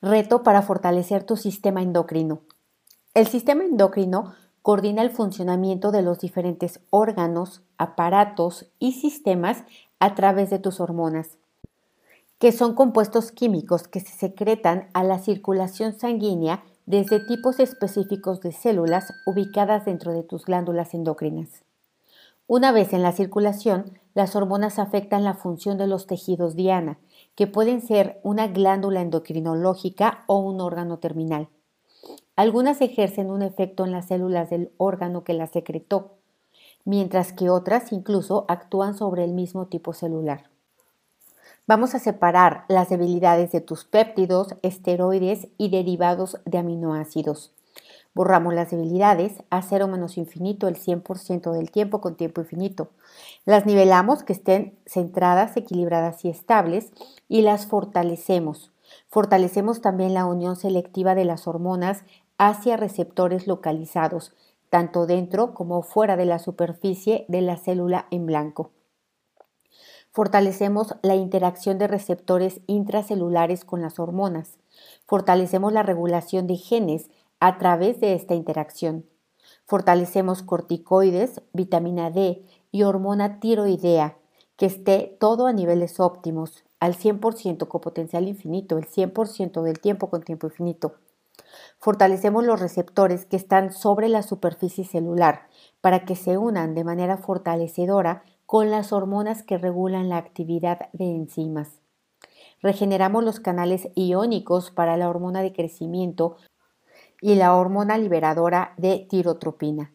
Reto para fortalecer tu sistema endocrino. El sistema endocrino coordina el funcionamiento de los diferentes órganos, aparatos y sistemas a través de tus hormonas, que son compuestos químicos que se secretan a la circulación sanguínea desde tipos específicos de células ubicadas dentro de tus glándulas endocrinas. Una vez en la circulación, las hormonas afectan la función de los tejidos diana, que pueden ser una glándula endocrinológica o un órgano terminal. Algunas ejercen un efecto en las células del órgano que las secretó, mientras que otras incluso actúan sobre el mismo tipo celular. Vamos a separar las debilidades de tus péptidos, esteroides y derivados de aminoácidos. Borramos las debilidades a cero menos infinito el 100% del tiempo con tiempo infinito. Las nivelamos que estén centradas, equilibradas y estables y las fortalecemos. Fortalecemos también la unión selectiva de las hormonas hacia receptores localizados, tanto dentro como fuera de la superficie de la célula en blanco. Fortalecemos la interacción de receptores intracelulares con las hormonas. Fortalecemos la regulación de genes a través de esta interacción. Fortalecemos corticoides, vitamina D y hormona tiroidea, que esté todo a niveles óptimos, al 100% con potencial infinito, el 100% del tiempo con tiempo infinito. Fortalecemos los receptores que están sobre la superficie celular para que se unan de manera fortalecedora con las hormonas que regulan la actividad de enzimas. Regeneramos los canales iónicos para la hormona de crecimiento y la hormona liberadora de tirotropina.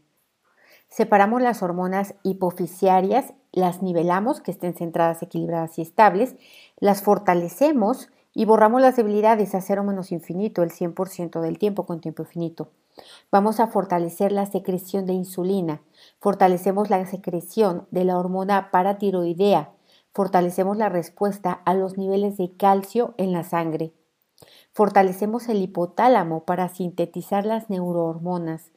Separamos las hormonas hipofisiarias, las nivelamos, que estén centradas, equilibradas y estables, las fortalecemos y borramos las debilidades a cero menos infinito el 100% del tiempo con tiempo infinito. Vamos a fortalecer la secreción de insulina, fortalecemos la secreción de la hormona paratiroidea, fortalecemos la respuesta a los niveles de calcio en la sangre. Fortalecemos el hipotálamo para sintetizar las neurohormonas.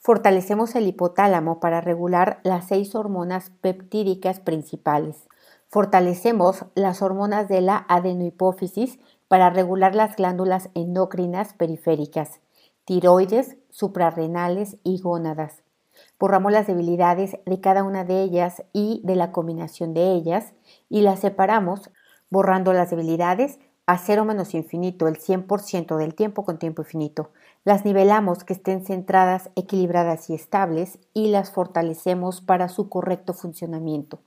Fortalecemos el hipotálamo para regular las seis hormonas peptídicas principales. Fortalecemos las hormonas de la adenohipófisis para regular las glándulas endocrinas periféricas, tiroides, suprarrenales y gónadas. Borramos las debilidades de cada una de ellas y de la combinación de ellas y las separamos borrando las debilidades a cero menos infinito el 100% del tiempo con tiempo infinito. Las nivelamos que estén centradas, equilibradas y estables y las fortalecemos para su correcto funcionamiento.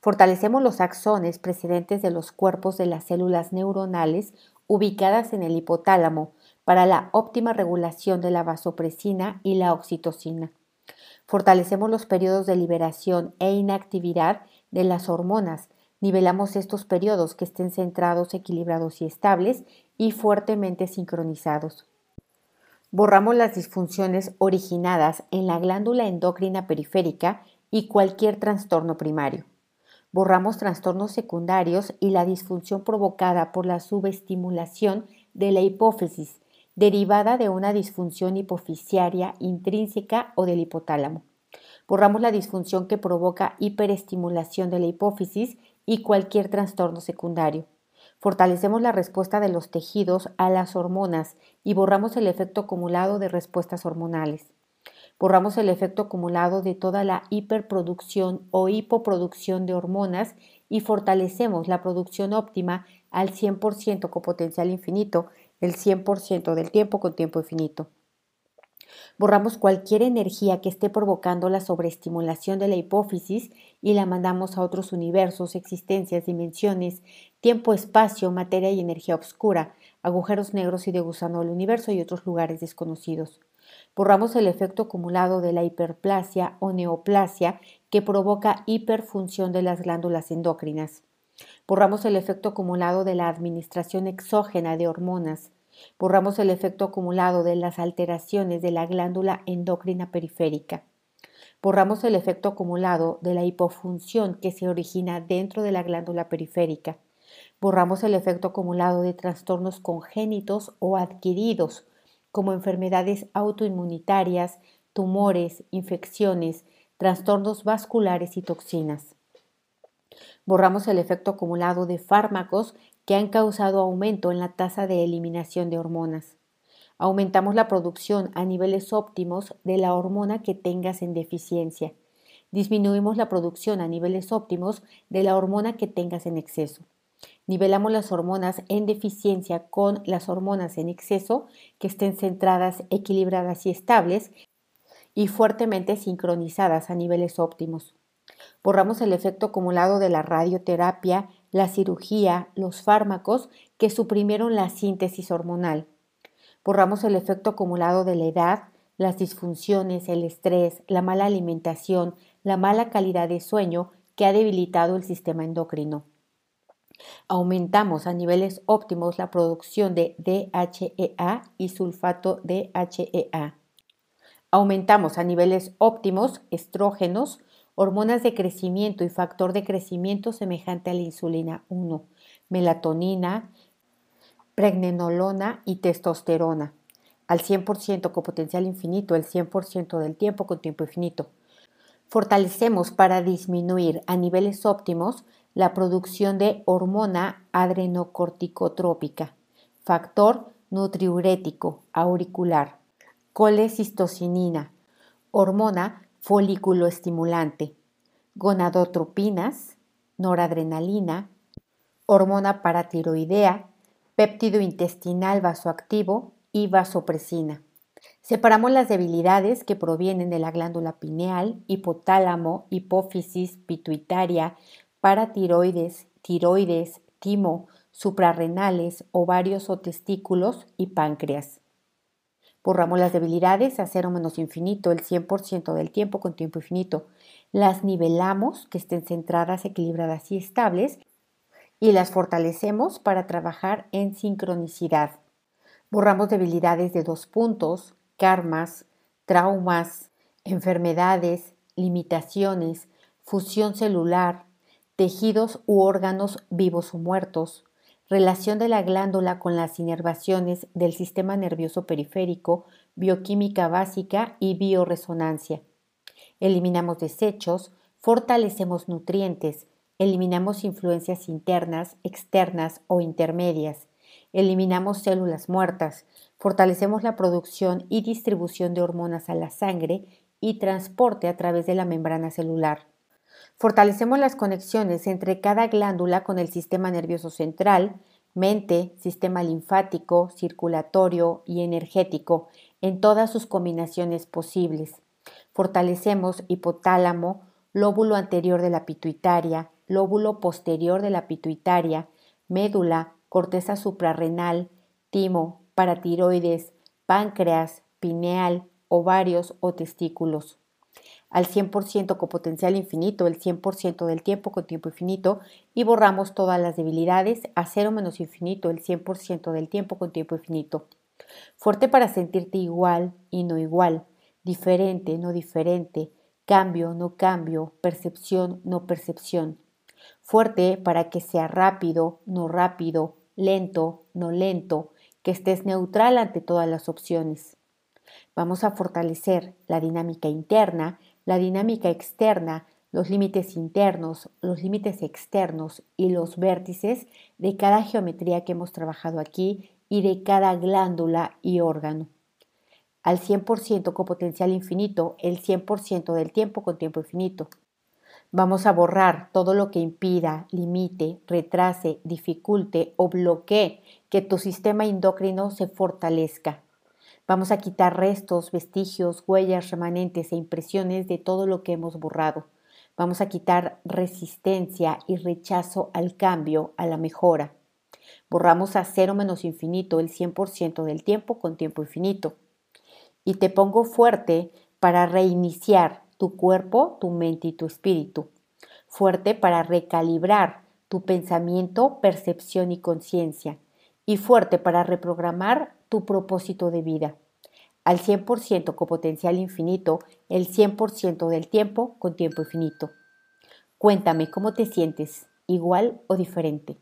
Fortalecemos los axones precedentes de los cuerpos de las células neuronales ubicadas en el hipotálamo para la óptima regulación de la vasopresina y la oxitocina. Fortalecemos los periodos de liberación e inactividad de las hormonas Nivelamos estos periodos que estén centrados, equilibrados y estables y fuertemente sincronizados. Borramos las disfunciones originadas en la glándula endocrina periférica y cualquier trastorno primario. Borramos trastornos secundarios y la disfunción provocada por la subestimulación de la hipófisis, derivada de una disfunción hipofisiaria intrínseca o del hipotálamo. Borramos la disfunción que provoca hiperestimulación de la hipófisis y cualquier trastorno secundario. Fortalecemos la respuesta de los tejidos a las hormonas y borramos el efecto acumulado de respuestas hormonales. Borramos el efecto acumulado de toda la hiperproducción o hipoproducción de hormonas y fortalecemos la producción óptima al 100% con potencial infinito, el 100% del tiempo con tiempo infinito. Borramos cualquier energía que esté provocando la sobreestimulación de la hipófisis y la mandamos a otros universos, existencias, dimensiones, tiempo, espacio, materia y energía oscura, agujeros negros y de gusano del universo y otros lugares desconocidos. Borramos el efecto acumulado de la hiperplasia o neoplasia que provoca hiperfunción de las glándulas endócrinas. Borramos el efecto acumulado de la administración exógena de hormonas, Borramos el efecto acumulado de las alteraciones de la glándula endocrina periférica. Borramos el efecto acumulado de la hipofunción que se origina dentro de la glándula periférica. Borramos el efecto acumulado de trastornos congénitos o adquiridos, como enfermedades autoinmunitarias, tumores, infecciones, trastornos vasculares y toxinas. Borramos el efecto acumulado de fármacos que han causado aumento en la tasa de eliminación de hormonas. Aumentamos la producción a niveles óptimos de la hormona que tengas en deficiencia. Disminuimos la producción a niveles óptimos de la hormona que tengas en exceso. Nivelamos las hormonas en deficiencia con las hormonas en exceso que estén centradas, equilibradas y estables y fuertemente sincronizadas a niveles óptimos. Borramos el efecto acumulado de la radioterapia, la cirugía, los fármacos que suprimieron la síntesis hormonal. Borramos el efecto acumulado de la edad, las disfunciones, el estrés, la mala alimentación, la mala calidad de sueño que ha debilitado el sistema endocrino. Aumentamos a niveles óptimos la producción de DHEA y sulfato DHEA. Aumentamos a niveles óptimos estrógenos, hormonas de crecimiento y factor de crecimiento semejante a la insulina 1, melatonina, pregnenolona y testosterona, al 100% con potencial infinito, el 100% del tiempo con tiempo infinito. Fortalecemos para disminuir a niveles óptimos la producción de hormona adrenocorticotrópica, factor nutriurético auricular, colecistocinina, hormona folículo estimulante, gonadotropinas, noradrenalina, hormona paratiroidea, péptido intestinal vasoactivo y vasopresina. Separamos las debilidades que provienen de la glándula pineal, hipotálamo, hipófisis, pituitaria, paratiroides, tiroides, timo, suprarrenales, ovarios o testículos y páncreas. Borramos las debilidades a cero menos infinito el 100% del tiempo con tiempo infinito. Las nivelamos, que estén centradas, equilibradas y estables, y las fortalecemos para trabajar en sincronicidad. Borramos debilidades de dos puntos, karmas, traumas, enfermedades, limitaciones, fusión celular, tejidos u órganos vivos o muertos, relación de la glándula con las inervaciones del sistema nervioso periférico, bioquímica básica y bioresonancia. Eliminamos desechos, fortalecemos nutrientes, eliminamos influencias internas, externas o intermedias, eliminamos células muertas, fortalecemos la producción y distribución de hormonas a la sangre y transporte a través de la membrana celular. Fortalecemos las conexiones entre cada glándula con el sistema nervioso central, mente, sistema linfático, circulatorio y energético en todas sus combinaciones posibles. Fortalecemos hipotálamo, lóbulo anterior de la pituitaria, lóbulo posterior de la pituitaria, médula, corteza suprarrenal, timo, paratiroides, páncreas, pineal, ovarios o testículos al 100% con potencial infinito, el 100% del tiempo con tiempo infinito, y borramos todas las debilidades a cero menos infinito, el 100% del tiempo con tiempo infinito. Fuerte para sentirte igual y no igual, diferente, no diferente, cambio, no cambio, percepción, no percepción. Fuerte para que sea rápido, no rápido, lento, no lento, que estés neutral ante todas las opciones. Vamos a fortalecer la dinámica interna la dinámica externa, los límites internos, los límites externos y los vértices de cada geometría que hemos trabajado aquí y de cada glándula y órgano. Al 100% con potencial infinito, el 100% del tiempo con tiempo infinito. Vamos a borrar todo lo que impida, limite, retrase, dificulte o bloquee que tu sistema endocrino se fortalezca. Vamos a quitar restos, vestigios, huellas, remanentes e impresiones de todo lo que hemos borrado. Vamos a quitar resistencia y rechazo al cambio, a la mejora. Borramos a cero menos infinito el 100% del tiempo con tiempo infinito. Y te pongo fuerte para reiniciar tu cuerpo, tu mente y tu espíritu. Fuerte para recalibrar tu pensamiento, percepción y conciencia. Y fuerte para reprogramar tu propósito de vida. Al 100% con potencial infinito, el 100% del tiempo con tiempo infinito. Cuéntame cómo te sientes, igual o diferente.